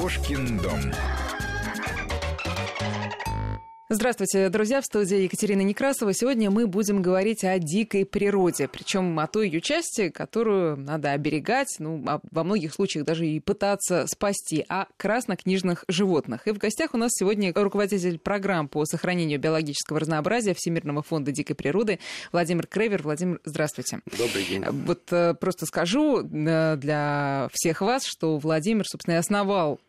Кошкин дом. Здравствуйте, друзья, в студии Екатерина Некрасова. Сегодня мы будем говорить о дикой природе, причем о той ее части, которую надо оберегать, ну, а во многих случаях даже и пытаться спасти, о краснокнижных животных. И в гостях у нас сегодня руководитель программ по сохранению биологического разнообразия Всемирного фонда дикой природы Владимир Кревер. Владимир, здравствуйте. Добрый день. Вот э, просто скажу э, для всех вас, что Владимир, собственно, и основал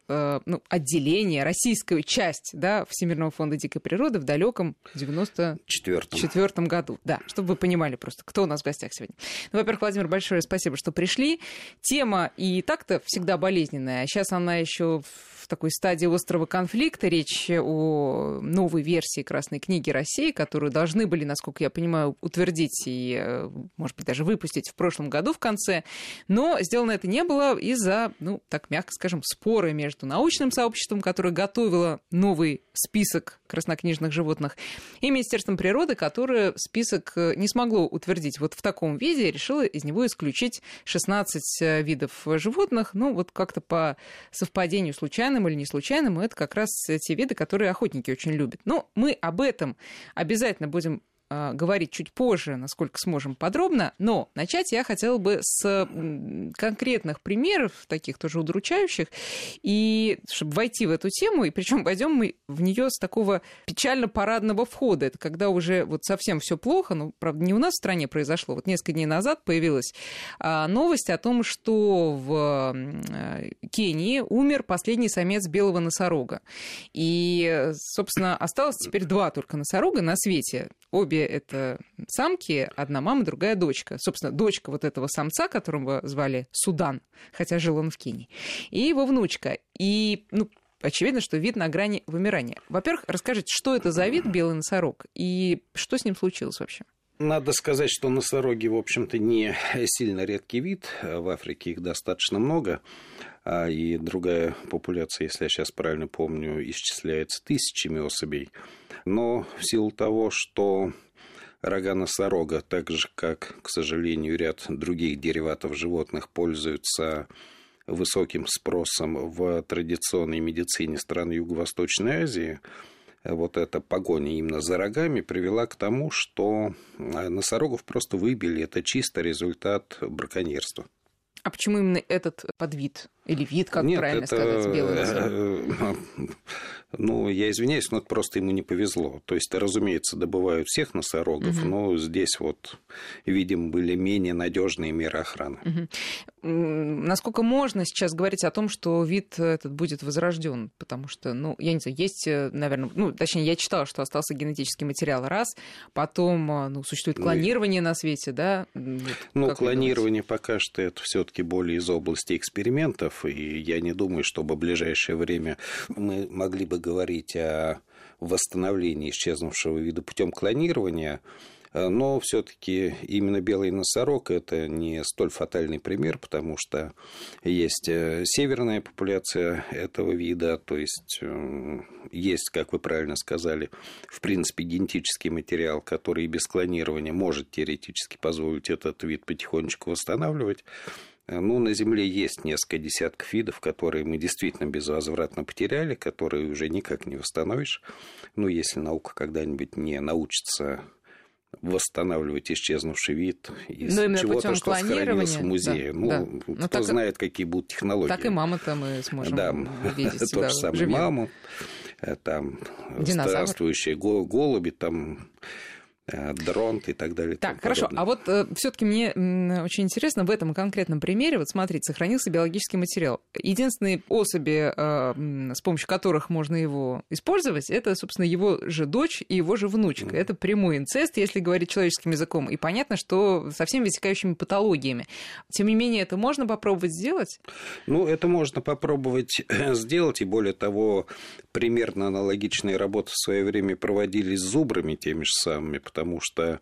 ну, отделение, российскую часть да, Всемирного фонда дикой природы в далеком 94 году. Да, чтобы вы понимали просто, кто у нас в гостях сегодня. Ну, во-первых, Владимир, большое спасибо, что пришли. Тема и так-то всегда болезненная, а сейчас она еще в такой стадии острого конфликта. Речь о новой версии Красной книги России, которую должны были, насколько я понимаю, утвердить и, э, может быть, даже выпустить в прошлом году в конце. Но сделано это не было из-за, ну, так мягко скажем, споры между научным сообществом, которое готовило новый список краснокнижных животных, и Министерством природы, которое список э, не смогло утвердить вот в таком виде, решило из него исключить 16 э, видов животных, ну, вот как-то по совпадению случайным случайным или не случайным, это как раз те виды, которые охотники очень любят. Но мы об этом обязательно будем а, говорить чуть позже, насколько сможем подробно, но начать я хотела бы с конкретных примеров, таких тоже удручающих, и чтобы войти в эту тему, и причем пойдем мы в нее с такого печально-парадного входа. Это когда уже вот совсем все плохо, ну, правда, не у нас в стране произошло. Вот несколько дней назад появилась а, новость о том, что в Кении умер последний самец белого носорога. И, собственно, осталось теперь два только носорога на свете. Обе это самки, одна мама, другая дочка. Собственно, дочка вот этого самца, которого звали Судан, хотя жил он в Кении, и его внучка. И, ну, очевидно, что вид на грани вымирания. Во-первых, расскажите, что это за вид белый носорог и что с ним случилось вообще? Надо сказать, что носороги, в общем-то, не сильно редкий вид. В Африке их достаточно много. А и другая популяция, если я сейчас правильно помню, исчисляется тысячами особей. Но в силу того, что рога носорога, так же как, к сожалению, ряд других дериватов животных пользуются высоким спросом в традиционной медицине стран Юго-Восточной Азии, вот эта погоня именно за рогами привела к тому, что носорогов просто выбили. Это чисто результат браконьерства. А почему именно этот подвид? Или вид, как Нет, правильно это... сказать, белый носорог? Ну, я извиняюсь, но это просто ему не повезло. То есть, разумеется, добывают всех носорогов, угу. но здесь вот, видимо, были менее надежные меры охраны. Угу. Насколько можно сейчас говорить о том, что вид этот будет возрожден? Потому что, ну, я не знаю, есть, э, наверное, ну, точнее, я читала, что остался генетический материал раз, потом, э, ну, существует ну клонирование ну, на свете, да? Вот, ну, клонирование пока что это все-таки более из области экспериментов, и я не думаю, чтобы в ближайшее время мы могли бы говорить о восстановлении исчезнувшего вида путем клонирования, э, но все-таки именно белый носорог это не столь фатальный пример, потому что есть э, северная популяция этого вида, то есть э, есть, как вы правильно сказали, в принципе генетический материал, который без клонирования может теоретически позволить этот вид потихонечку восстанавливать. Э, ну, на Земле есть несколько десятков видов, которые мы действительно безвозвратно потеряли, которые уже никак не восстановишь. Ну, если наука когда-нибудь не научится восстанавливать исчезнувший вид из ну, чего-то, что сохранилось в музее. Да, ну, да. кто ну, так, знает, какие будут технологии. Так и маму-то мы сможем да, увидеть. То же самое маму, э, там, Динозавр. странствующие голуби, там, Э, дронт и так далее. Так, хорошо. А вот э, все-таки мне э, очень интересно в этом конкретном примере, вот смотрите, сохранился биологический материал. Единственные особи, э, с помощью которых можно его использовать, это, собственно, его же дочь и его же внучка. Mm. Это прямой инцест, если говорить человеческим языком. И понятно, что со всеми вытекающими патологиями. Тем не менее, это можно попробовать сделать? Ну, это можно попробовать сделать, и более того, примерно аналогичные работы в свое время проводились с зубрами теми же самыми, потому потому что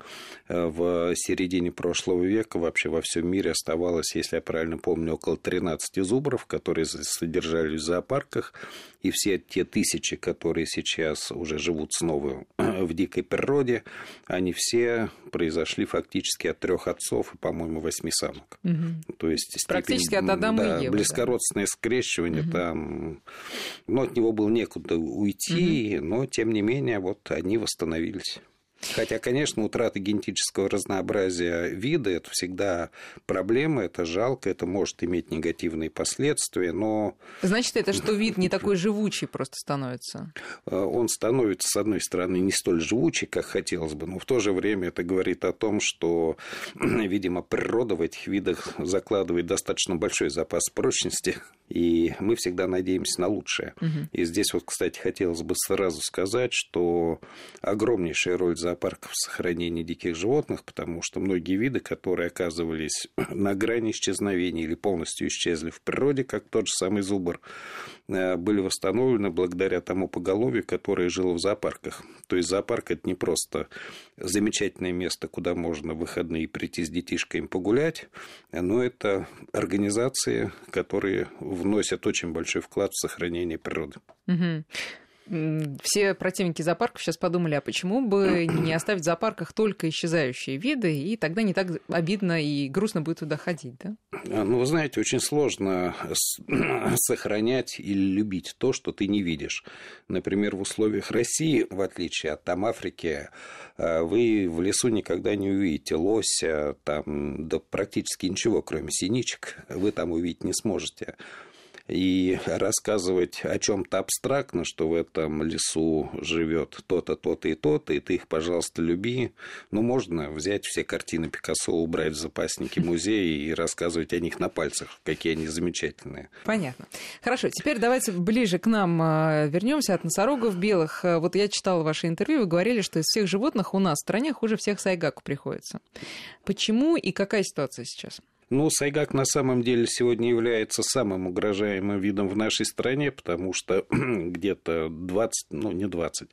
э, в середине прошлого века вообще во всем мире оставалось, если я правильно помню, около 13 зубров, которые содержались в зоопарках, и все те тысячи, которые сейчас уже живут снова в дикой природе, они все произошли фактически от трех отцов и, по-моему, восьми самок. Угу. То есть степень, практически от Адама да, и Евы. Близкородственное да. скрещивание угу. там, ну, от него было некуда уйти, угу. но тем не менее вот они восстановились. Хотя, конечно, утрата генетического разнообразия вида – это всегда проблема, это жалко, это может иметь негативные последствия, но… Значит, это что вид не такой живучий просто становится? Э, он становится, с одной стороны, не столь живучий, как хотелось бы, но в то же время это говорит о том, что, видимо, природа в этих видах закладывает достаточно большой запас прочности, и мы всегда надеемся на лучшее. Угу. И здесь вот, кстати, хотелось бы сразу сказать, что огромнейшая роль зоопарков в сохранении диких животных, потому что многие виды, которые оказывались на грани исчезновения или полностью исчезли в природе, как тот же самый зубр, э, были восстановлены благодаря тому поголовью, которое жило в зоопарках. То есть зоопарк это не просто замечательное место, куда можно в выходные прийти с детишками погулять, но это организации, которые вносят очень большой вклад в сохранение природы. Угу все противники зоопарков сейчас подумали, а почему бы не оставить в зоопарках только исчезающие виды, и тогда не так обидно и грустно будет туда ходить, да? А, ну, вы знаете, очень сложно сохранять или любить то, что ты не видишь. Например, в условиях России, в отличие от там Африки, а, вы в лесу никогда не увидите лося, там, да практически ничего, кроме синичек, вы там увидеть не сможете и рассказывать о чем-то абстрактно, что в этом лесу живет то-то, то-то и то-то, и ты их, пожалуйста, люби. Ну, можно взять все картины Пикассо, убрать в запасники музея и рассказывать о них на пальцах, какие они замечательные. Понятно. Хорошо, теперь давайте ближе к нам а, вернемся от носорогов белых. А, вот я читала ваше интервью, вы говорили, что из всех животных у нас в стране хуже всех сайгаку приходится. Почему и какая ситуация сейчас? Ну, сайгак на самом деле сегодня является самым угрожаемым видом в нашей стране, потому что где-то 20, ну не 20,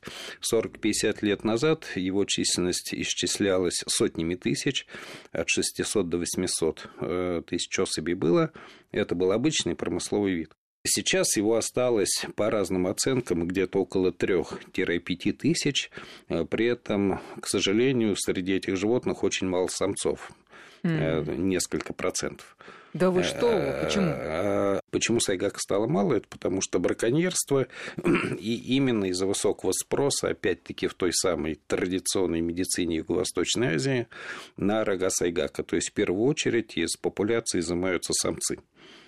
40-50 лет назад его численность исчислялась сотнями тысяч, от 600 до 800 э, тысяч особей было. Это был обычный промысловый вид. Сейчас его осталось по разным оценкам где-то около 3-5 тысяч. Э, при этом, к сожалению, среди этих животных очень мало самцов mm. несколько процентов. Да вы что? Э, Почему? А, почему сайгака стало мало? Это потому что браконьерство, и именно из-за высокого спроса, опять-таки, в той самой традиционной медицине Юго-Восточной Азии на рога сайгака. То есть, в первую очередь, из популяции изымаются самцы.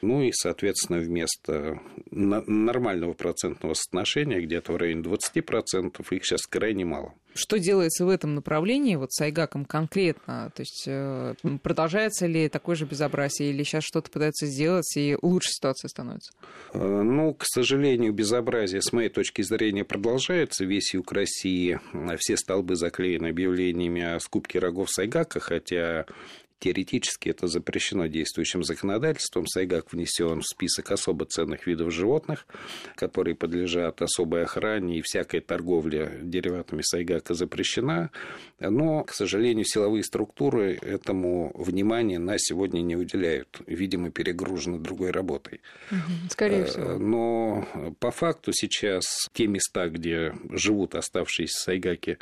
Ну и, соответственно, вместо нормального процентного соотношения, где-то в районе 20%, их сейчас крайне мало. Что делается в этом направлении, вот с Айгаком конкретно? То есть э, продолжается ли такое же безобразие, или сейчас что-то пытаются сделать, и лучше ситуация становится? Э, ну, к сожалению, безобразие, с моей точки зрения, продолжается. Весь юг России, все столбы заклеены объявлениями о скупке рогов Сайгака, хотя Теоретически это запрещено действующим законодательством. Сайгак внесен в список особо ценных видов животных, которые подлежат особой охране, и всякая торговля дериватами сайгака запрещена. Но, к сожалению, силовые структуры этому внимания на сегодня не уделяют. Видимо, перегружены другой работой. Скорее э, всего. Но по факту сейчас те места, где живут оставшиеся сайгаки,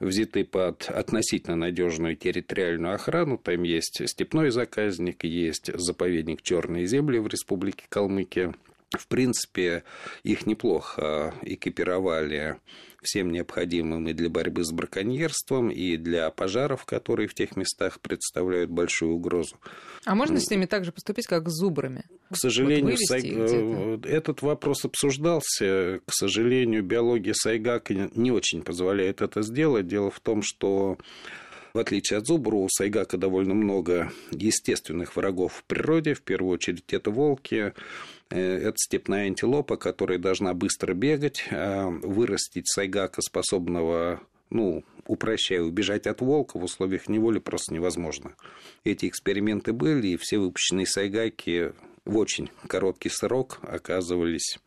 взяты под относительно надежную территориальную охрану. Там есть степной заказник, есть заповедник Черные земли в Республике Калмыкия. В принципе, их неплохо экипировали всем необходимым и для борьбы с браконьерством, и для пожаров, которые в тех местах представляют большую угрозу. А можно с ними так же поступить, как с зубрами? К сожалению, вот сай... Э, этот вопрос обсуждался. К сожалению, биология сайгака не очень позволяет это сделать. Дело в том, что в отличие от зубра, у сайгака довольно много естественных врагов в природе. В первую очередь это волки, э, это степная антилопа, которая должна быстро бегать. А вырастить сайгака, способного ну, упрощая, убежать от волка в условиях неволи просто невозможно. Эти эксперименты были, и все выпущенные сайгаки в очень короткий срок оказывались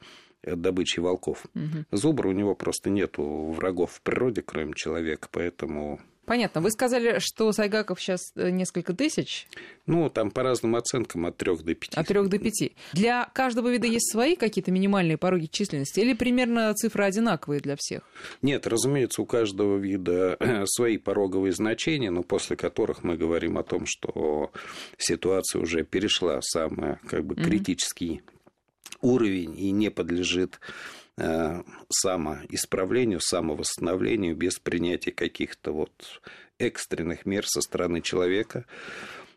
добычей волков. Угу. Зубра у него просто нету врагов в природе, кроме человека, поэтому Понятно. Вы сказали, что сайгаков сейчас э, несколько тысяч? Ну, там по разным оценкам от трех до пяти. От трех до пяти. Для каждого вида есть свои какие-то минимальные пороги численности или примерно цифры одинаковые для всех? Нет, разумеется, у каждого вида свои пороговые значения, но после которых мы говорим о том, что ситуация уже перешла в самый как бы, критический mm-hmm. уровень и не подлежит Э, самоисправлению, самовосстановлению без принятия каких-то вот экстренных мер со стороны человека.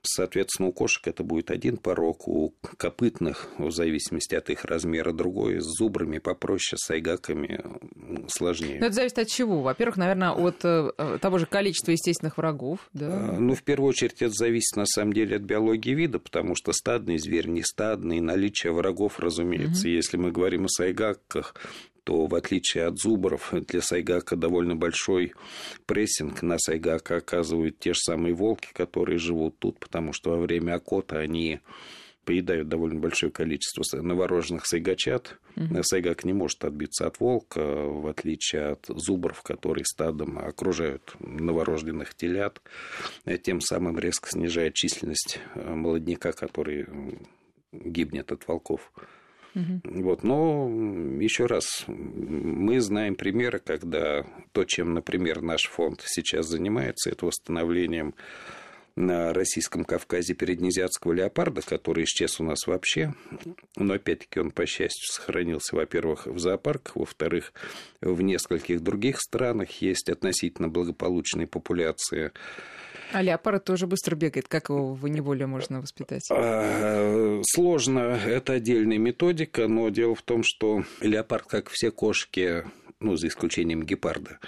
Соответственно, у кошек это будет один порог, у копытных, в зависимости от их размера, другой. С зубрами попроще, с айгаками сложнее. Но это зависит от чего? Во-первых, наверное, от э, того же количества естественных врагов. Да? А, ну, в первую очередь, это зависит, на самом деле, от биологии вида, потому что стадный зверь, не стадный, наличие врагов, разумеется. Угу. Если мы говорим о сайгаках, то в отличие от зубров, для сайгака довольно большой прессинг на сайгака оказывают те же самые волки, которые живут тут, потому что во время окота они поедают довольно большое количество новорожденных сайгачат. Угу. Сайгак не может отбиться от волка, в отличие от зубров, которые стадом окружают новорожденных телят, тем самым резко снижая численность э, молодняка, который гибнет от волков. Угу. Вот, но еще раз, мы знаем примеры, когда то, чем, например, наш фонд сейчас занимается, это восстановлением на Российском Кавказе переднезиатского леопарда, который исчез у нас вообще. Но, опять-таки, он, по счастью, сохранился, во-первых, в зоопарках, во-вторых, в нескольких других странах есть относительно благополучные популяции а леопард тоже быстро бегает. Как его в неволе можно воспитать? А, сложно. Это отдельная методика, но дело в том, что леопард, как все кошки, ну, за исключением гепарда,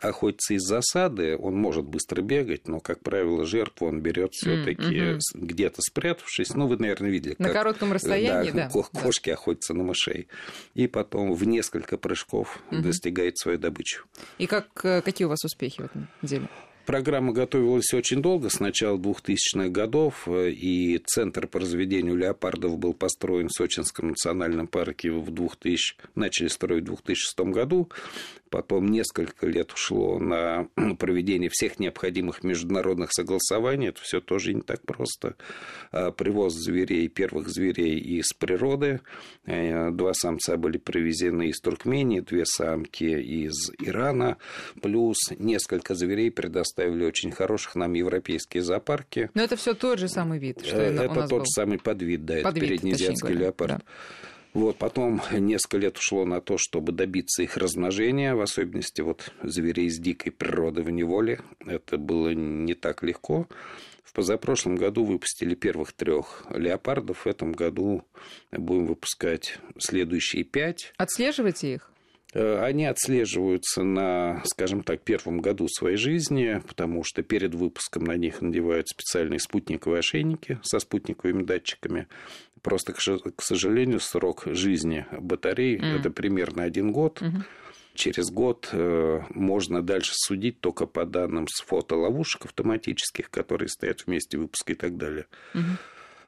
охотится из засады, он может быстро бегать, но, как правило, жертву он берет все-таки mm-hmm. где-то спрятавшись. Ну, вы, наверное, видели. На как, коротком расстоянии, да. да кошки да. охотятся на мышей. И потом в несколько прыжков mm-hmm. достигает свою добычу. И как, э, какие у вас успехи в этом деле? Программа готовилась очень долго, с начала 2000-х годов, и Центр по разведению леопардов был построен в Сочинском национальном парке в 2000, начали строить в 2006 году потом несколько лет ушло на проведение всех необходимых международных согласований. Это все тоже не так просто. А, привоз зверей, первых зверей из природы. Э, два самца были привезены из Туркмении, две самки из Ирана. Плюс несколько зверей предоставили очень хороших нам европейские зоопарки. Но это все тот же самый вид, что э, Это тот был. же самый подвид, да, подвид, это переднеазиатский леопард. Да. Вот, потом несколько лет ушло на то, чтобы добиться их размножения, в особенности вот зверей из дикой природы в неволе. Это было не так легко. В позапрошлом году выпустили первых трех леопардов. В этом году будем выпускать следующие пять. Отслеживайте их? Э, они отслеживаются на, скажем так, первом году своей жизни, потому что перед выпуском на них надевают специальные спутниковые ошейники со спутниковыми датчиками. Просто, к сожалению, срок жизни батареи mm. это примерно один год. Mm-hmm. Через год э, можно дальше судить только по данным с фотоловушек автоматических, которые стоят в месте выпуска и так далее. Mm-hmm.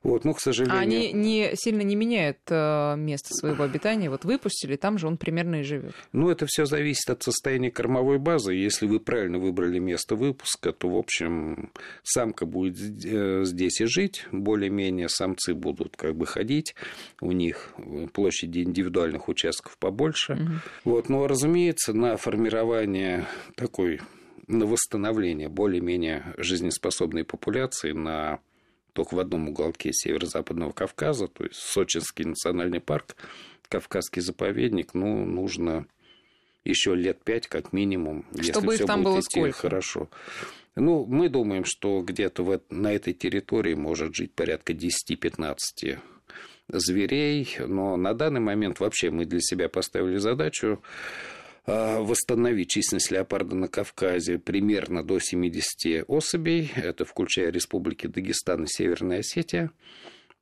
Вот, ну, к сожалению... А они не, сильно не меняют э, место своего обитания? Вот выпустили, там же он примерно и живет. Ну, это все зависит от состояния кормовой базы. Если вы правильно выбрали место выпуска, то, в общем, самка будет э, здесь и жить. Более-менее самцы будут как бы ходить. У них площади индивидуальных участков побольше. Угу. Вот, но, разумеется, на формирование такой на восстановление более-менее жизнеспособной популяции, на только в одном уголке северо-западного Кавказа, то есть Сочинский национальный парк, Кавказский заповедник, ну, нужно еще лет пять как минимум, Чтобы если все там будет было идти сколько? хорошо. Ну, мы думаем, что где-то в, на этой территории может жить порядка 10-15 зверей, но на данный момент вообще мы для себя поставили задачу восстановить численность леопарда на Кавказе примерно до 70 особей. Это включая республики Дагестан и Северная Осетия.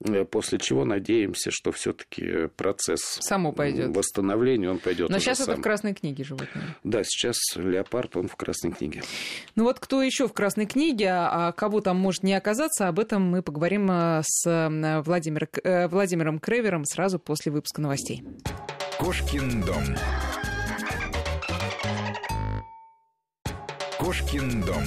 Э, после чего надеемся, что все-таки процесс Само пойдет. восстановления он пойдет. Но сейчас сам. это в Красной книге животные. Да, сейчас леопард он в Красной книге. Ну вот кто еще в Красной книге, а кого там может не оказаться, об этом мы поговорим э, с э, Владимир, Владимиром Кревером сразу после выпуска новостей. Кошкин дом. Кошкин дом.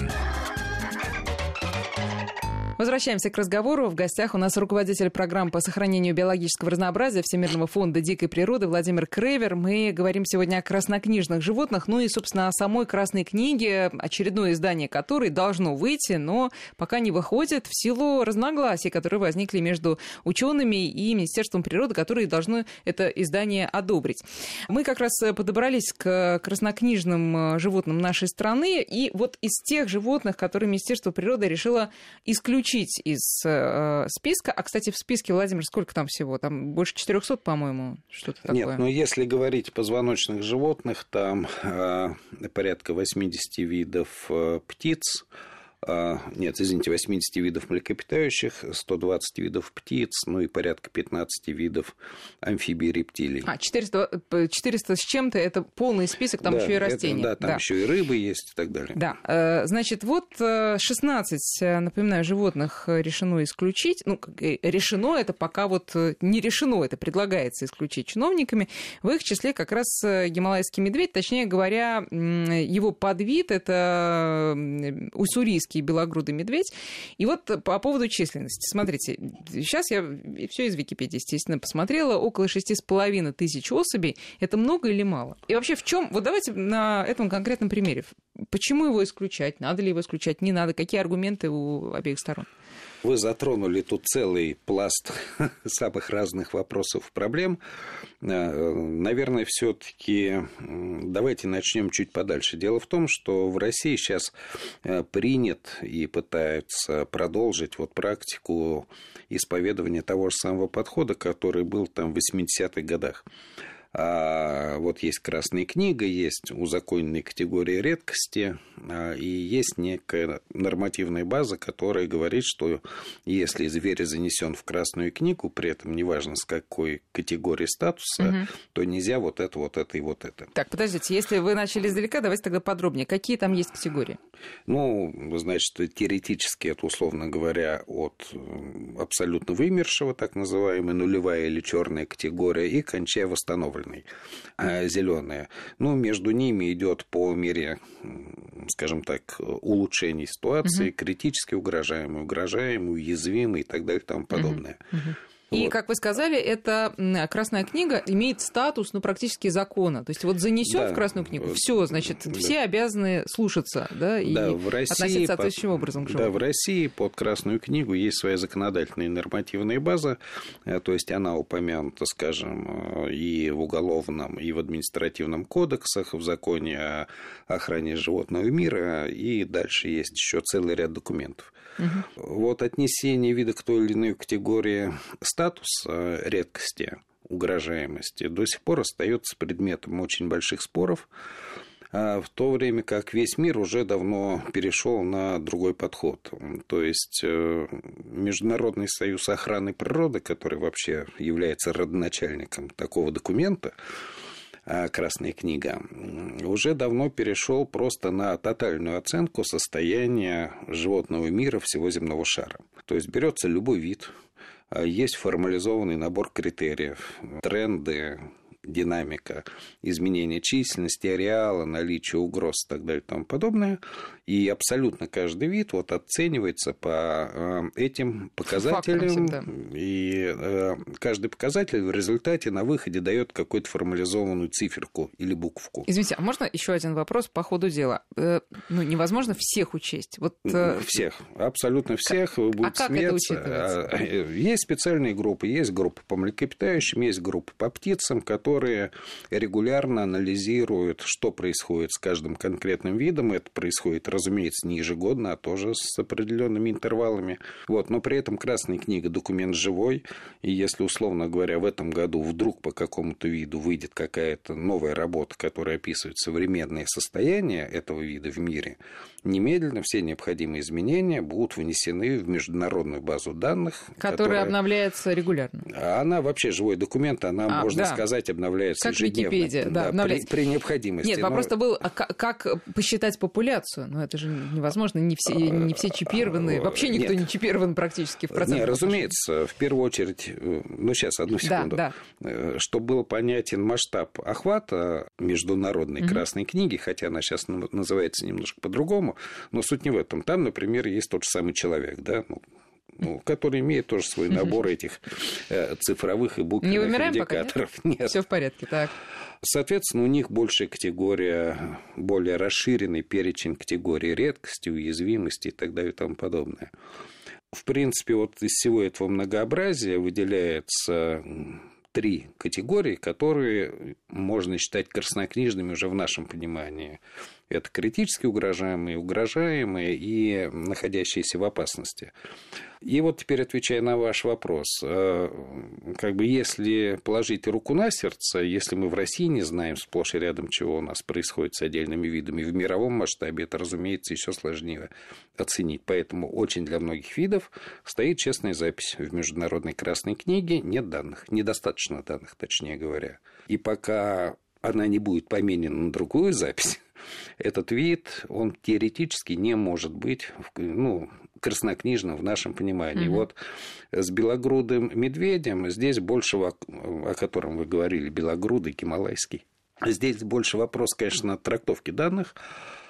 Возвращаемся к разговору. В гостях у нас руководитель программ по сохранению биологического разнообразия Всемирного фонда дикой природы Владимир Кревер. Мы говорим сегодня о краснокнижных животных, ну и, собственно, о самой Красной книге, очередное издание которой должно выйти, но пока не выходит в силу разногласий, которые возникли между учеными и Министерством природы, которые должны это издание одобрить. Мы как раз подобрались к краснокнижным животным нашей страны, и вот из тех животных, которые Министерство природы решило исключить исключить из э, списка. А, кстати, в списке, Владимир, сколько там всего? Там больше 400, по-моему, что-то такое. Нет, но если говорить позвоночных животных, там э, порядка 80 видов э, птиц, нет, извините, 80 видов млекопитающих, 120 видов птиц, ну и порядка 15 видов амфибий и рептилий. А, 400, 400 с чем-то, это полный список, там да, еще и растения. Это, да, там да. еще и рыбы есть и так далее. Да, э, значит, вот 16, э, напоминаю, животных решено исключить. Ну, э, решено это пока вот не решено, это предлагается исключить чиновниками. В их числе как раз гималайский медведь, точнее говоря, его подвид, это уссурийский российский белогрудый медведь. И вот по поводу численности. Смотрите, сейчас я все из Википедии, естественно, посмотрела. Около шести с половиной тысяч особей. Это много или мало? И вообще в чем? Вот давайте на этом конкретном примере. Почему его исключать? Надо ли его исключать? Не надо? Какие аргументы у обеих сторон? Вы затронули тут целый пласт самых разных вопросов, проблем. Э, наверное, все-таки давайте начнем чуть подальше. Дело в том, что в России сейчас э, принят и пытаются продолжить вот практику исповедования того же самого подхода, который был там в 80-х годах. А, вот есть красная книга, есть узаконенные категории редкости, а, и есть некая нормативная база, которая говорит, что если зверь занесен в красную книгу, при этом неважно с какой категории статуса, угу. то нельзя вот это, вот это и вот это. Так, подождите, если вы начали издалека, давайте тогда подробнее. Какие там есть категории? Ну, значит, теоретически это, условно говоря, от абсолютно вымершего, так называемая нулевая или черная категория, и кончая восстановленной зеленый, а зеленые. Ну, между ними идет по мере, скажем так, улучшений ситуации, угу. критически угрожаемый, угрожаемый, уязвимый и так далее и тому подобное. Угу. Угу. И, вот. как вы сказали, эта Красная книга имеет статус, ну, практически закона. То есть вот занесен да. в Красную книгу, все, значит, да. все обязаны слушаться, да, и да, в России относиться соответствующим под... образом к животным. Да, в России под Красную книгу есть своя законодательная и нормативная база, э, то есть она упомянута, скажем, э, и в уголовном, и в административном кодексах, в законе о охране животного мира, и дальше есть еще целый ряд документов. Угу. Вот отнесение вида к той или иной категории статуса редкости, угрожаемости до сих пор остается предметом очень больших споров, а в то время как весь мир уже давно перешел на другой подход. То есть э, Международный союз охраны природы, который вообще является родоначальником такого документа, Красная книга, уже давно перешел просто на тотальную оценку состояния животного мира всего земного шара. То есть берется любой вид, а, есть формализованный набор критериев, тренды, динамика изменения численности, ареала, наличия угроз и так далее и тому подобное. И абсолютно каждый вид вот оценивается по э, этим показателям. И э, каждый показатель в результате на выходе дает какую-то формализованную циферку или буквку. Извините, а можно еще один вопрос по ходу дела? Э, ну, невозможно всех учесть. Вот, всех, абсолютно всех. Как... Вы будете а как смеяться. это учитывается? Есть специальные группы. Есть группа по млекопитающим, есть группа по птицам, которые регулярно анализируют, что происходит с каждым конкретным видом. Это происходит разумеется, не ежегодно, а тоже с определенными интервалами. Вот. Но при этом Красная книга документ живой, и если, условно говоря, в этом году вдруг по какому-то виду выйдет какая-то новая работа, которая описывает современное состояние этого вида в мире, немедленно все необходимые изменения будут внесены в международную базу данных. Которая, которая... обновляется регулярно. Она вообще живой документ, она, а, можно да. сказать, обновляется как ежедневно. Википедия, да, да обновляется. При, при необходимости. Нет, вопрос-то был, а как, посчитать популяцию? Ну, это же невозможно, не все, не все чипированы, вообще никто Нет. не чипирован практически в процентах. Нет, разумеется, в первую очередь, э, ну, сейчас, одну секунду. Да, да. Чтобы был понятен масштаб охвата международной угу. Красной книги, хотя она сейчас называется немножко по-другому, но суть не в этом. Там, например, есть тот же самый человек, да, ну, ну, который имеет тоже свой набор этих э, цифровых и буквенных Не умираем индикаторов. Пока, нет? нет. Все в порядке, так. Соответственно, у них большая категория, более расширенный перечень категорий редкости, уязвимости и так далее и тому подобное. В принципе, вот из всего этого многообразия выделяется три категории, которые можно считать краснокнижными уже в нашем понимании. Это критически угрожаемые, угрожаемые и находящиеся в опасности. И вот теперь отвечая на ваш вопрос, э, как бы если положить руку на сердце, если мы в России не знаем сплошь и рядом, чего у нас происходит с отдельными видами, в мировом масштабе это, разумеется, еще сложнее оценить. Поэтому очень для многих видов стоит честная запись в Международной Красной книге. Нет данных, недостаточно данных, точнее говоря. И пока она не будет поменена на другую запись, этот вид, он теоретически не может быть ну, краснокнижным в нашем понимании. Угу. Вот с белогрудым медведем здесь больше, о котором вы говорили, белогрудый, кималайский. Здесь больше вопрос, конечно, трактовки данных.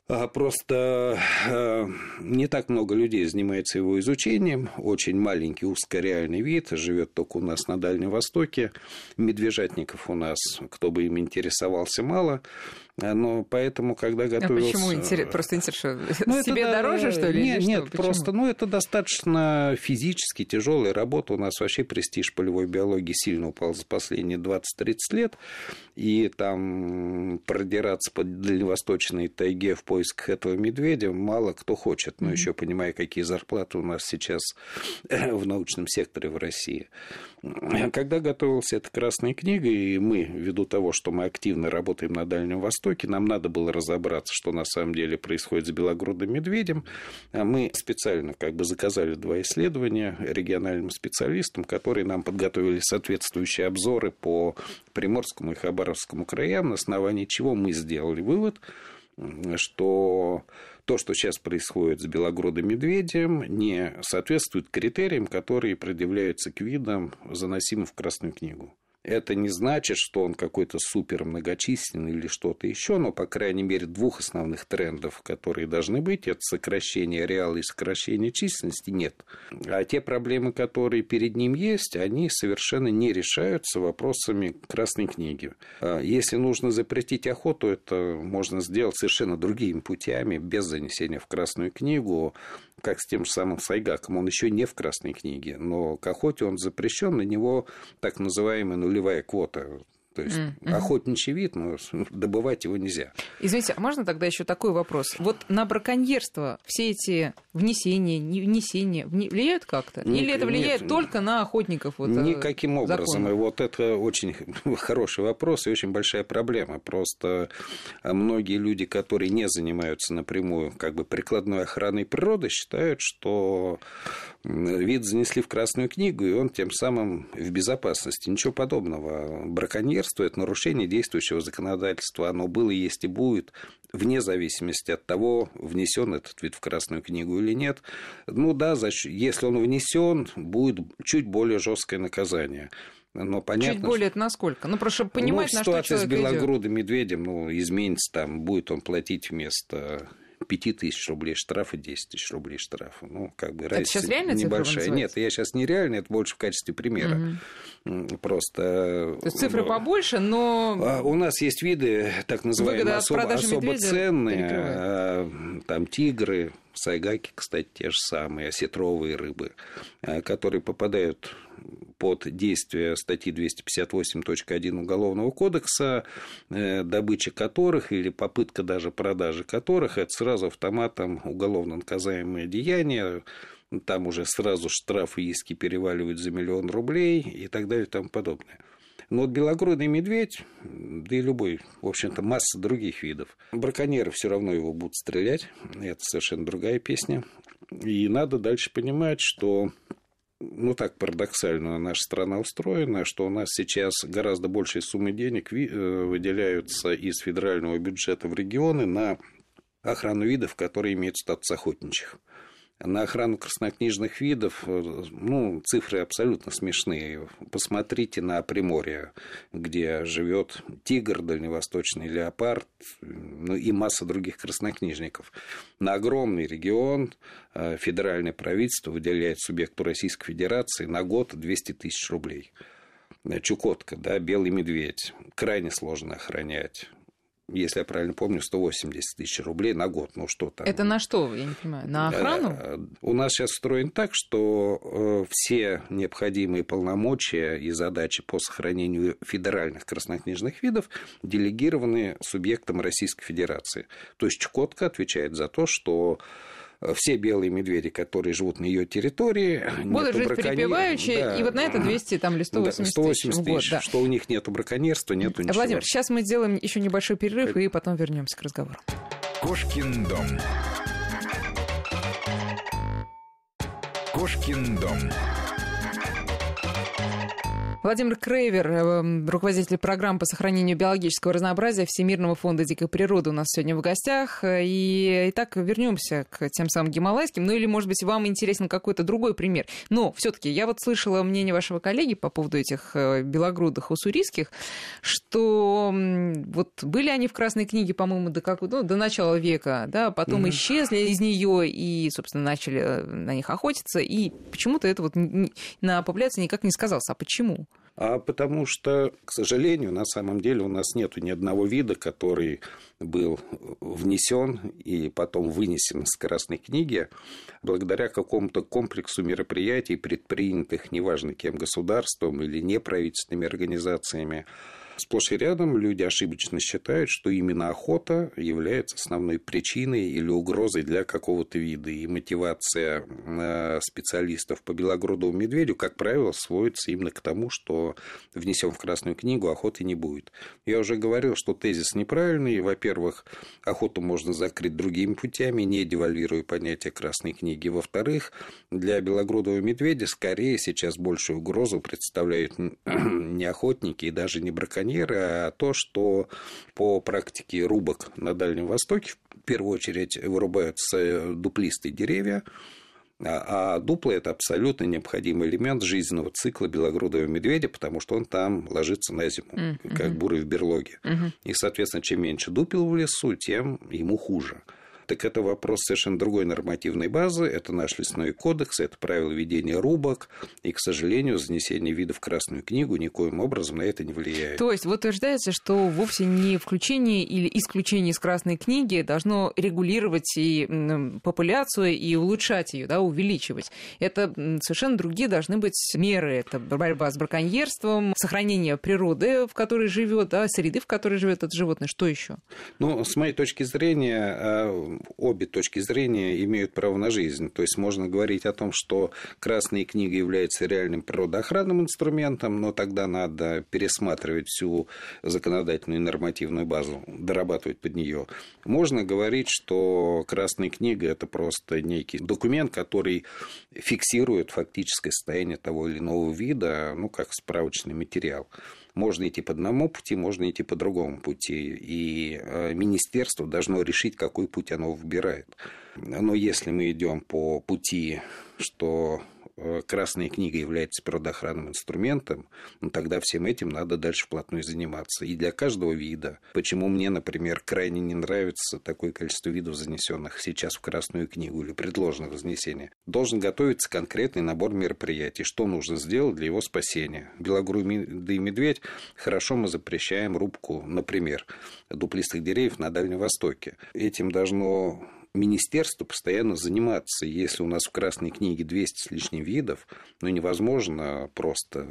А просто э, не так много людей занимается его изучением. Очень маленький узкореальный вид, живет только у нас на Дальнем Востоке. Медвежатников у нас, кто бы им интересовался, мало. А, но поэтому, когда а готовился... А почему? Интерес... Просто интересно, ну, себе это, дороже, что ли? Нет, нет что? просто, ну, это достаточно физически тяжелая работа. У нас вообще престиж полевой биологии сильно упал за последние 20-30 лет. И там продираться по дальневосточной тайге в поисках этого медведя мало кто хочет. Но mm-hmm. еще понимая, какие зарплаты у нас сейчас в научном секторе в России. Когда готовилась эта красная книга, и мы, ввиду того, что мы активно работаем на Дальнем Востоке, нам надо было разобраться, что на самом деле происходит с белогрудым медведем. А мы специально как бы заказали два исследования региональным специалистам, которые нам подготовили соответствующие обзоры по Приморскому и Хабаровскому краям, на основании чего мы сделали вывод, что то, что сейчас происходит с белогрудым медведем, не соответствует критериям, которые предъявляются к видам, заносимым в Красную книгу. Это не значит, что он какой-то супер многочисленный или что-то еще, но, по крайней мере, двух основных трендов, которые должны быть, это сокращение ареала и сокращение численности, нет. А те проблемы, которые перед ним есть, они совершенно не решаются вопросами Красной книги. А если нужно запретить охоту, это можно сделать совершенно другими путями, без занесения в Красную книгу, как с тем же самым Сайгаком. Он еще не в Красной книге, но к охоте он запрещен, на него так называемая нулевая квота. То есть mm-hmm. охотничий вид, но добывать его нельзя. Извините, а можно тогда еще такой вопрос? Вот на браконьерство все эти внесения, не внесения влияют как-то? Ник- Или это влияет нет, только на охотников? Вот, э, никаким образом. И вот это очень хороший вопрос и очень большая проблема. Просто а, многие люди, которые не занимаются напрямую как бы прикладной охраной природы, считают, что вид занесли в Красную книгу, и он тем самым в безопасности. Ничего подобного. Браконьерство – это нарушение действующего законодательства. Оно было, есть и будет, вне зависимости от того, внесен этот вид в Красную книгу или нет. Ну да, если он внесен, будет чуть более жесткое наказание. Но понятно, Чуть более это насколько? Ну, просто понимать, ну, на что человек с белогрудым идет. медведем, ну, изменится там, будет он платить вместо 5 тысяч рублей штрафа, 10 тысяч рублей штрафа. Ну, как бы разница сейчас реально небольшая. Нет, я сейчас нереально, это больше в качестве примера. Угу. Просто... То есть цифры ну, побольше, но... А, у нас есть виды, так называемые, особо, особо ценные. А, там тигры, сайгаки, кстати, те же самые, осетровые рыбы, а, которые попадают под действие статьи 258.1 Уголовного кодекса, э, добыча которых или попытка даже продажи которых, это сразу автоматом уголовно наказаемое деяние, там уже сразу штрафы иски переваливают за миллион рублей и так далее и тому подобное. Но вот белогрудный медведь, да и любой, в общем-то, масса других видов. Браконьеры все равно его будут стрелять. Это совершенно другая песня. И надо дальше понимать, что ну так парадоксально наша страна устроена, что у нас сейчас гораздо большие суммы денег э, выделяются из федерального бюджета в регионы на охрану видов, которые имеют статус охотничьих. На охрану краснокнижных видов, э, ну, цифры абсолютно смешные. Посмотрите на Приморье, где живет тигр, дальневосточный леопард, ну и масса других краснокнижников. На огромный регион э, федеральное правительство выделяет субъекту Российской Федерации на год 200 тысяч рублей. Чукотка, да, белый медведь. Крайне сложно охранять если я правильно помню, 180 тысяч рублей на год. Ну что там? Это на что, я не понимаю, на охрану? Э, у нас сейчас устроен так, что э, все необходимые полномочия и задачи по сохранению федеральных краснокнижных видов делегированы субъектам Российской Федерации. То есть Чукотка отвечает за то, что все белые медведи, которые живут на ее территории, будут жить припеваючи, да, и вот на это 200 там, или 180, да, 180 тысяч, тысяч год, да. что у них нет браконьерства, нету ничего. Владимир, сейчас мы сделаем еще небольшой перерыв, и потом вернемся к разговору. Кошкин дом. Кошкин дом. Владимир Крейвер, э, руководитель программы по сохранению биологического разнообразия Всемирного фонда дикой природы у нас сегодня в гостях. И итак, вернемся к тем самым гималайским. Ну или, может быть, вам интересен какой-то другой пример. Но все-таки я вот слышала мнение вашего коллеги по поводу этих э, белогрудых уссурийских, что вот были они в Красной книге, по-моему, до, как, ну, до начала века, да, потом mm-hmm. исчезли из нее и, собственно, начали э, на них охотиться. И почему-то это вот на популяции никак не сказалось. А почему? А потому что, к сожалению, на самом деле у нас нет ни одного вида, который был внесен и потом вынесен из Красной книги благодаря какому-то комплексу мероприятий, предпринятых, неважно кем, государством или неправительственными организациями, Сплошь и рядом люди ошибочно считают, что именно охота является основной причиной или угрозой для какого-то вида. И мотивация э, специалистов по белогрудовому медведю, как правило, сводится именно к тому, что внесем в Красную книгу, охоты не будет. Я уже говорил, что тезис неправильный. Во-первых, охоту можно закрыть другими путями, не девальвируя понятие Красной книги. Во-вторых, для белогрудого медведя скорее сейчас большую угрозу представляют не охотники и даже не браконьеры, браконьеры, а то, что по практике рубок на Дальнем Востоке в первую очередь вырубаются дуплистые деревья, а, а дуплы – это абсолютно необходимый элемент жизненного цикла белогрудого медведя, потому что он там ложится на зиму, mm-hmm. как бурый в берлоге. Mm-hmm. И, соответственно, чем меньше дупел в лесу, тем ему хуже так это вопрос совершенно другой нормативной базы. Это наш лесной кодекс, это правила ведения рубок. И, к сожалению, занесение видов в Красную книгу никоим образом на это не влияет. То есть вот утверждается, что вовсе не включение или исключение из Красной книги должно регулировать и популяцию, и улучшать ее, да, увеличивать. Это совершенно другие должны быть меры. Это борьба с браконьерством, сохранение природы, в которой живет, да, среды, в которой живет это животное. Что еще? Ну, с моей точки зрения, а, обе точки зрения имеют право на жизнь. То есть можно говорить о том, что Красная книга является реальным природоохранным инструментом, но тогда надо пересматривать всю законодательную и нормативную базу, дорабатывать под нее. Можно говорить, что Красная книга – это просто некий документ, который фиксирует фактическое состояние того или иного вида, ну, как справочный материал. Можно идти по одному пути, можно идти по другому пути. И э, министерство должно решить, какой путь оно выбирает. Но если мы идем по пути, что Красная книга является природоохранным инструментом, ну, тогда всем этим надо дальше вплотную заниматься. И для каждого вида. Почему мне, например, крайне не нравится такое количество видов, занесенных сейчас в Красную книгу или предложенных вознесения. Должен готовиться конкретный набор мероприятий, что нужно сделать для его спасения. Белогрудый медведь хорошо мы запрещаем рубку, например, дуплистых деревьев на Дальнем Востоке. Этим должно министерству постоянно заниматься. Если у нас в Красной книге 200 с лишним видов, ну, невозможно просто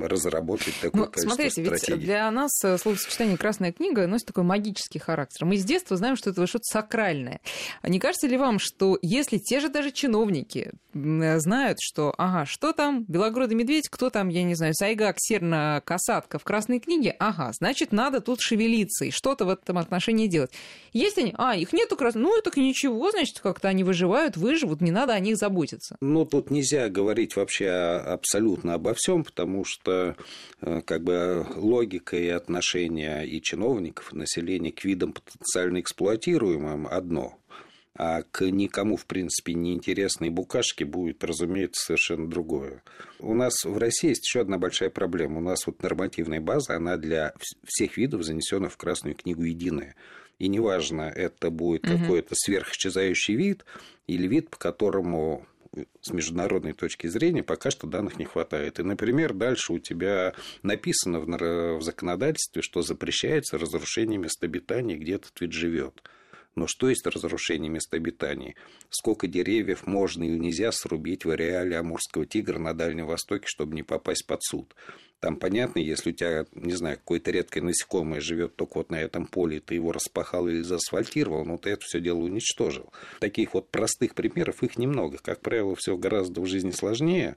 разработать такое ну, смотрите, стратегий. Ведь для нас э, словосочетание «красная книга» носит такой магический характер. Мы с детства знаем, что это что-то сакральное. А не кажется ли вам, что если те же даже чиновники э, знают, что, ага, что там, белогрудый медведь, кто там, я не знаю, сайга, ксерна, касатка в Красной книге, ага, значит, надо тут шевелиться и что-то в этом отношении делать. Есть они? А, их нету красной, ну, это ничего ничего, значит, как-то они выживают, выживут, не надо о них заботиться. Ну, тут нельзя говорить вообще абсолютно обо всем, потому что э, как бы логика и отношения и чиновников, и населения к видам потенциально эксплуатируемым одно – а к никому, в принципе, неинтересной букашке будет, разумеется, совершенно другое. У нас в России есть еще одна большая проблема. У нас вот нормативная база, она для всех видов занесена в Красную книгу единая. И неважно, это будет угу. какой-то сверхисчезающий вид или вид, по которому с международной точки зрения пока что данных не хватает. И, например, дальше у тебя написано в законодательстве, что запрещается разрушение мест обитания, где этот вид живет. Но что есть разрушение мест обитания? Сколько деревьев можно или нельзя срубить в ареале Амурского тигра на Дальнем Востоке, чтобы не попасть под суд? Там понятно, если у тебя, не знаю, какое-то редкое насекомое живет только вот на этом поле, ты его распахал или заасфальтировал, но ты это все дело уничтожил. Таких вот простых примеров их немного. Как правило, все гораздо в жизни сложнее.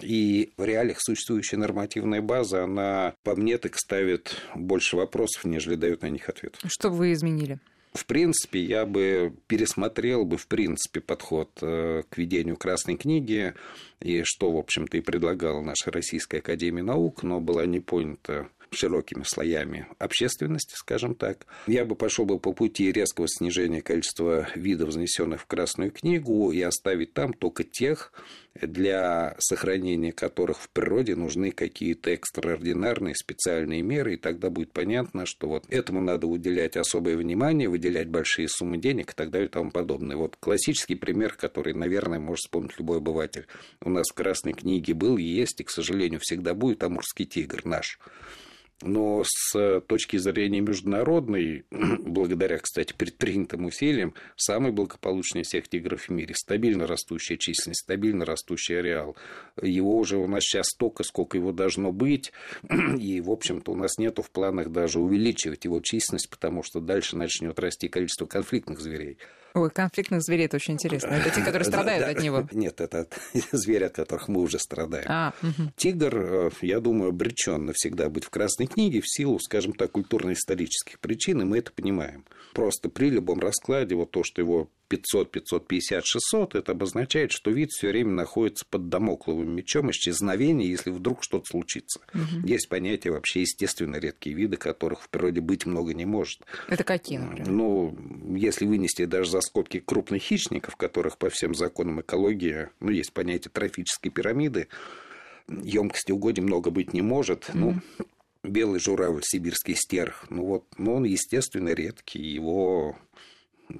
И в реалиях существующая нормативная база, она, по мне, так ставит больше вопросов, нежели дает на них ответ. Что вы изменили? В принципе, я бы пересмотрел бы, в принципе, подход э, к ведению Красной книги, и что, в общем-то, и предлагала наша Российская Академия Наук, но была не понята широкими слоями общественности, скажем так. Я бы пошел бы по пути резкого снижения количества видов, занесенных в Красную книгу, и оставить там только тех, для сохранения которых в природе нужны какие-то экстраординарные специальные меры, и тогда будет понятно, что вот этому надо уделять особое внимание, выделять большие суммы денег и так далее и тому подобное. Вот классический пример, который, наверное, может вспомнить любой обыватель. У нас в Красной книге был, есть и, к сожалению, всегда будет амурский тигр наш. Но с точки зрения международной, благодаря, кстати, предпринятым усилиям, самый благополучный из всех тигров в мире. Стабильно растущая численность, стабильно растущий ареал. Его уже у нас сейчас столько, сколько его должно быть. И, в общем-то, у нас нету в планах даже увеличивать его численность, потому что дальше начнет расти количество конфликтных зверей. Ой, конфликтных зверей это очень интересно. Это те, которые страдают от него. Нет, это звери, от которых мы уже страдаем. А, Тигр, э, я думаю, обречен навсегда быть в Красной книге в силу, скажем так, культурно-исторических причин, и мы это понимаем. Просто при любом раскладе вот то, что его 500, 550, 600, это обозначает, что вид все время находится под домокловым мечом исчезновения, если вдруг что-то случится. Угу. Есть понятие вообще естественно редкие виды, которых в природе быть много не может. Это какие, например? Ну, если вынести даже за скобки крупных хищников, которых по всем законам экологии, ну, есть понятие трофической пирамиды, емкости угодий много быть не может. Mm-hmm. Ну, белый журавль, сибирский стерх, ну вот, ну он, естественно, редкий, его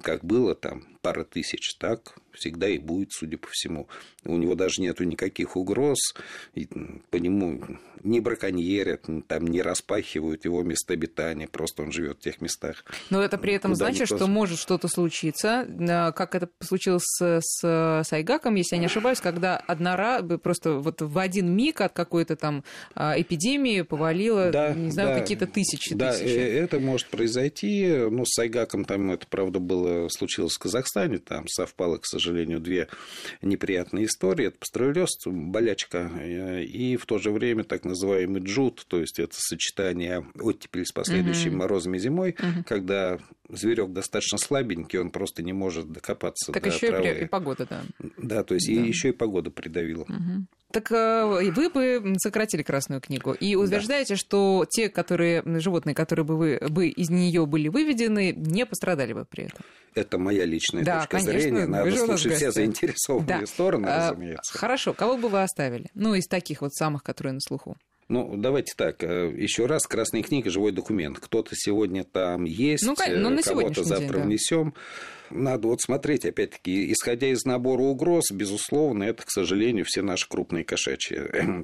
как было там пара тысяч, так всегда и будет, судя по всему. У него даже нету никаких угроз, и по нему не браконьерят, там не распахивают его место обитания, просто он живет в тех местах. Но это при этом значит, никто... что может что-то случиться, как это случилось с, с Сайгаком, если я не ошибаюсь, когда одна просто вот в один миг от какой-то там а, эпидемии повалило, да, не знаю, да, какие-то тысячи да, тысячи. Э, это может произойти. Ну, с Сайгаком там это, правда, было, случилось в Казахстане, там совпало, к сожалению, две неприятные истории. Это пастереллез, болячка, э, и в то же время так называемый джут, то есть это сочетание оттепели с последующими угу. морозами зимой, угу. когда зверек достаточно слабенький, он просто не может докопаться так до еще травы. и погода, да. Да, то есть да. и еще и погода придавила. Угу. Так э, вы бы сократили Красную книгу и утверждаете, да. что те, которые животные, которые бы вы бы из нее были выведены, не пострадали бы при этом. Это моя личная да, точка конечно, зрения. Надо слушать все заинтересованные да. стороны, а, разумеется. Хорошо, кого бы вы оставили? Ну, из таких вот самых, которые на слуху. Ну, давайте так, э, еще раз, Красная книга – живой документ. Кто-то сегодня там есть, ну, ну, кого-то завтра день, внесем. Да. Надо вот смотреть, опять-таки, исходя из набора угроз, безусловно, это, к сожалению, все наши крупные кошачьи.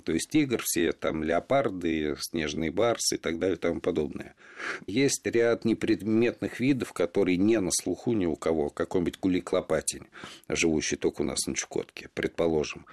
То есть тигр, все там леопарды, снежные барсы и так далее и тому подобное. Есть ряд непредметных видов, которые не на слуху ни у кого. Какой-нибудь кулик-лопатень, живущий только у нас на Чукотке, предположим.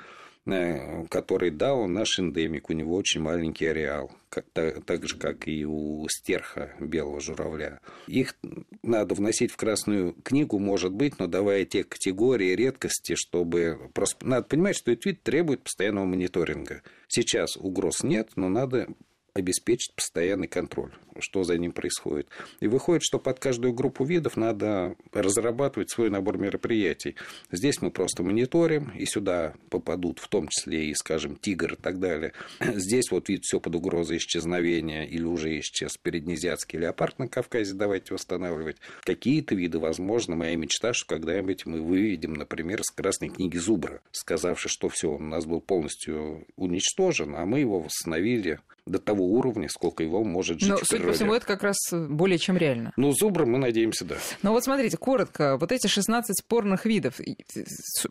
Э, который, да, он наш эндемик, у него очень маленький ареал, как, так, так же, как и у стерха белого журавля. Их надо вносить в Красную книгу, может быть, но давая те категории редкости, чтобы... Просто надо понимать, что этот вид требует постоянного мониторинга. Сейчас угроз нет, но надо обеспечить постоянный контроль, что за ним происходит. И выходит, что под каждую группу видов надо разрабатывать свой набор мероприятий. Здесь мы просто мониторим, и сюда попадут в том числе и, скажем, тигр и так далее. Здесь вот вид все под угрозой исчезновения или уже исчез переднезиатский леопард на Кавказе, давайте восстанавливать. Какие-то виды, возможно, моя мечта, что когда-нибудь мы выведем, например, с Красной книги Зубра, сказавши, что все, он у нас был полностью уничтожен, а мы его восстановили до того уровня, сколько его может жить Но, судя по всему, это как раз более чем реально. Ну, зубра мы надеемся, да. Но вот смотрите, коротко, вот эти 16 спорных видов,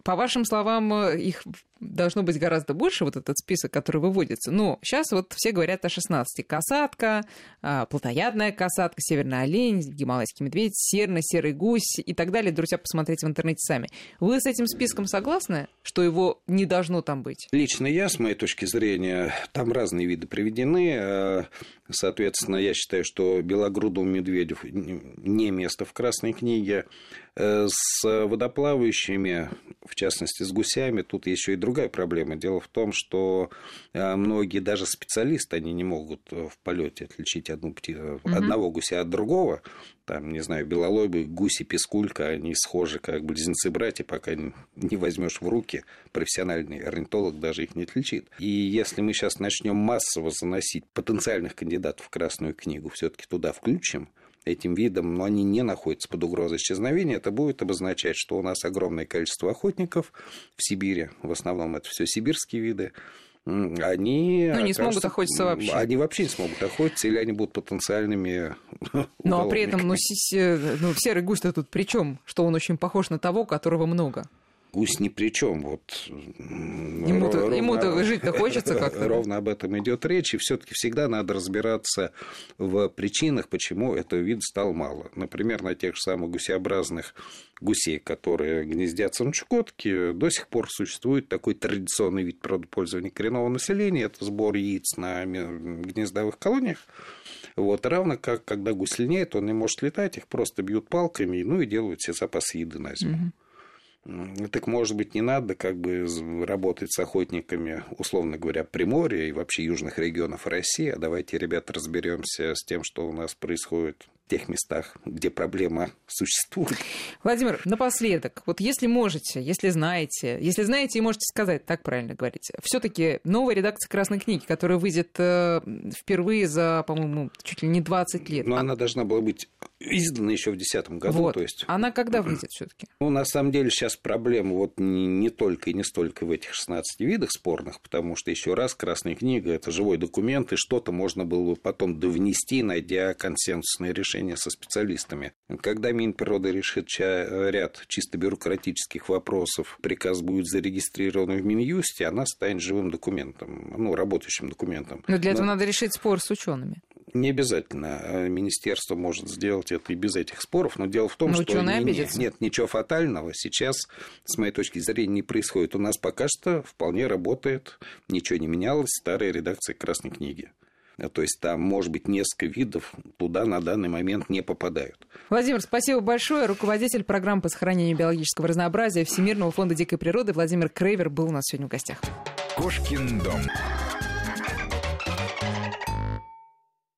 по вашим словам, их должно быть гораздо больше, вот этот список, который выводится. Но сейчас вот все говорят о 16. Касатка, а, плотоядная касатка, северный олень, гималайский медведь, серный, серый гусь и так далее. Друзья, посмотрите в интернете сами. Вы с этим списком согласны, что его не должно там быть? Лично я, с моей точки зрения, там разные виды приведены. А, соответственно, я считаю, что белогрудому медведю не место в Красной книге. Э, с водоплавающими, в частности, с гусями, тут еще и другая проблема. Дело в том, что э, многие, даже специалисты, они не могут э, в полете отличить одну птицу, угу. одного гуся от другого. Там, не знаю, белолобый, гуси, пескулька, они схожи, как близнецы-братья, пока не возьмешь в руки, профессиональный орнитолог даже их не отличит. И если мы сейчас начнем массово заносить потенциальных кандидатов в Красную книгу, все-таки туда включим, этим видам, но они не находятся под угрозой исчезновения, это будет обозначать, что у нас огромное количество охотников в Сибири, в основном это все сибирские виды, они... Ну, не смогут охотиться вообще. Они вообще не смогут охотиться, или они будут потенциальными Ну, а при этом, ну, ну серый гусь-то тут при чем? Что он очень похож на того, которого много. Гусь ни при чем. Вот, ему-то, ровно, ему-то жить-то хочется как-то. Ровно об этом идет речь. И все-таки всегда надо разбираться в причинах, почему этого вида стало мало. Например, на тех же самых гусеобразных гусей, которые гнездятся на Чукотке, до сих пор существует такой традиционный вид природопользования коренного населения. Это сбор яиц на гнездовых колониях. Вот, равно как, когда гусь линяет, он не может летать, их просто бьют палками, ну и делают все запасы еды на зиму. Угу. Так, может быть, не надо как бы работать с охотниками, условно говоря, Приморья и вообще южных регионов России, а давайте, ребята, разберемся с тем, что у нас происходит тех местах, где проблема существует. Владимир, напоследок, вот если можете, если знаете, если знаете и можете сказать, так правильно говорите, все-таки новая редакция Красной книги, которая выйдет э, впервые за, по-моему, чуть ли не 20 лет. Но а... она должна была быть издана еще в 2010 году. Вот. То есть... Она когда выйдет все-таки? Ну, на самом деле, сейчас проблема вот не, не только и не столько в этих 16 видах спорных, потому что, еще раз, Красная книга – это живой документ, и что-то можно было бы потом довнести, найдя консенсусное решение со специалистами. Когда Минприрода решит ряд чисто бюрократических вопросов, приказ будет зарегистрирован в Минюсте, она станет живым документом, ну, работающим документом. Но для этого Но... надо решить спор с учеными. Не обязательно. Министерство может сделать это и без этих споров, но дело в том, но что не, нет, нет ничего фатального сейчас, с моей точки зрения, не происходит. У нас пока что вполне работает, ничего не менялось, старая редакция Красной книги. То есть там, может быть, несколько видов туда на данный момент не попадают. Владимир, спасибо большое. Руководитель программы по сохранению биологического разнообразия Всемирного фонда дикой природы Владимир Крейвер был у нас сегодня в гостях. Кошкин дом.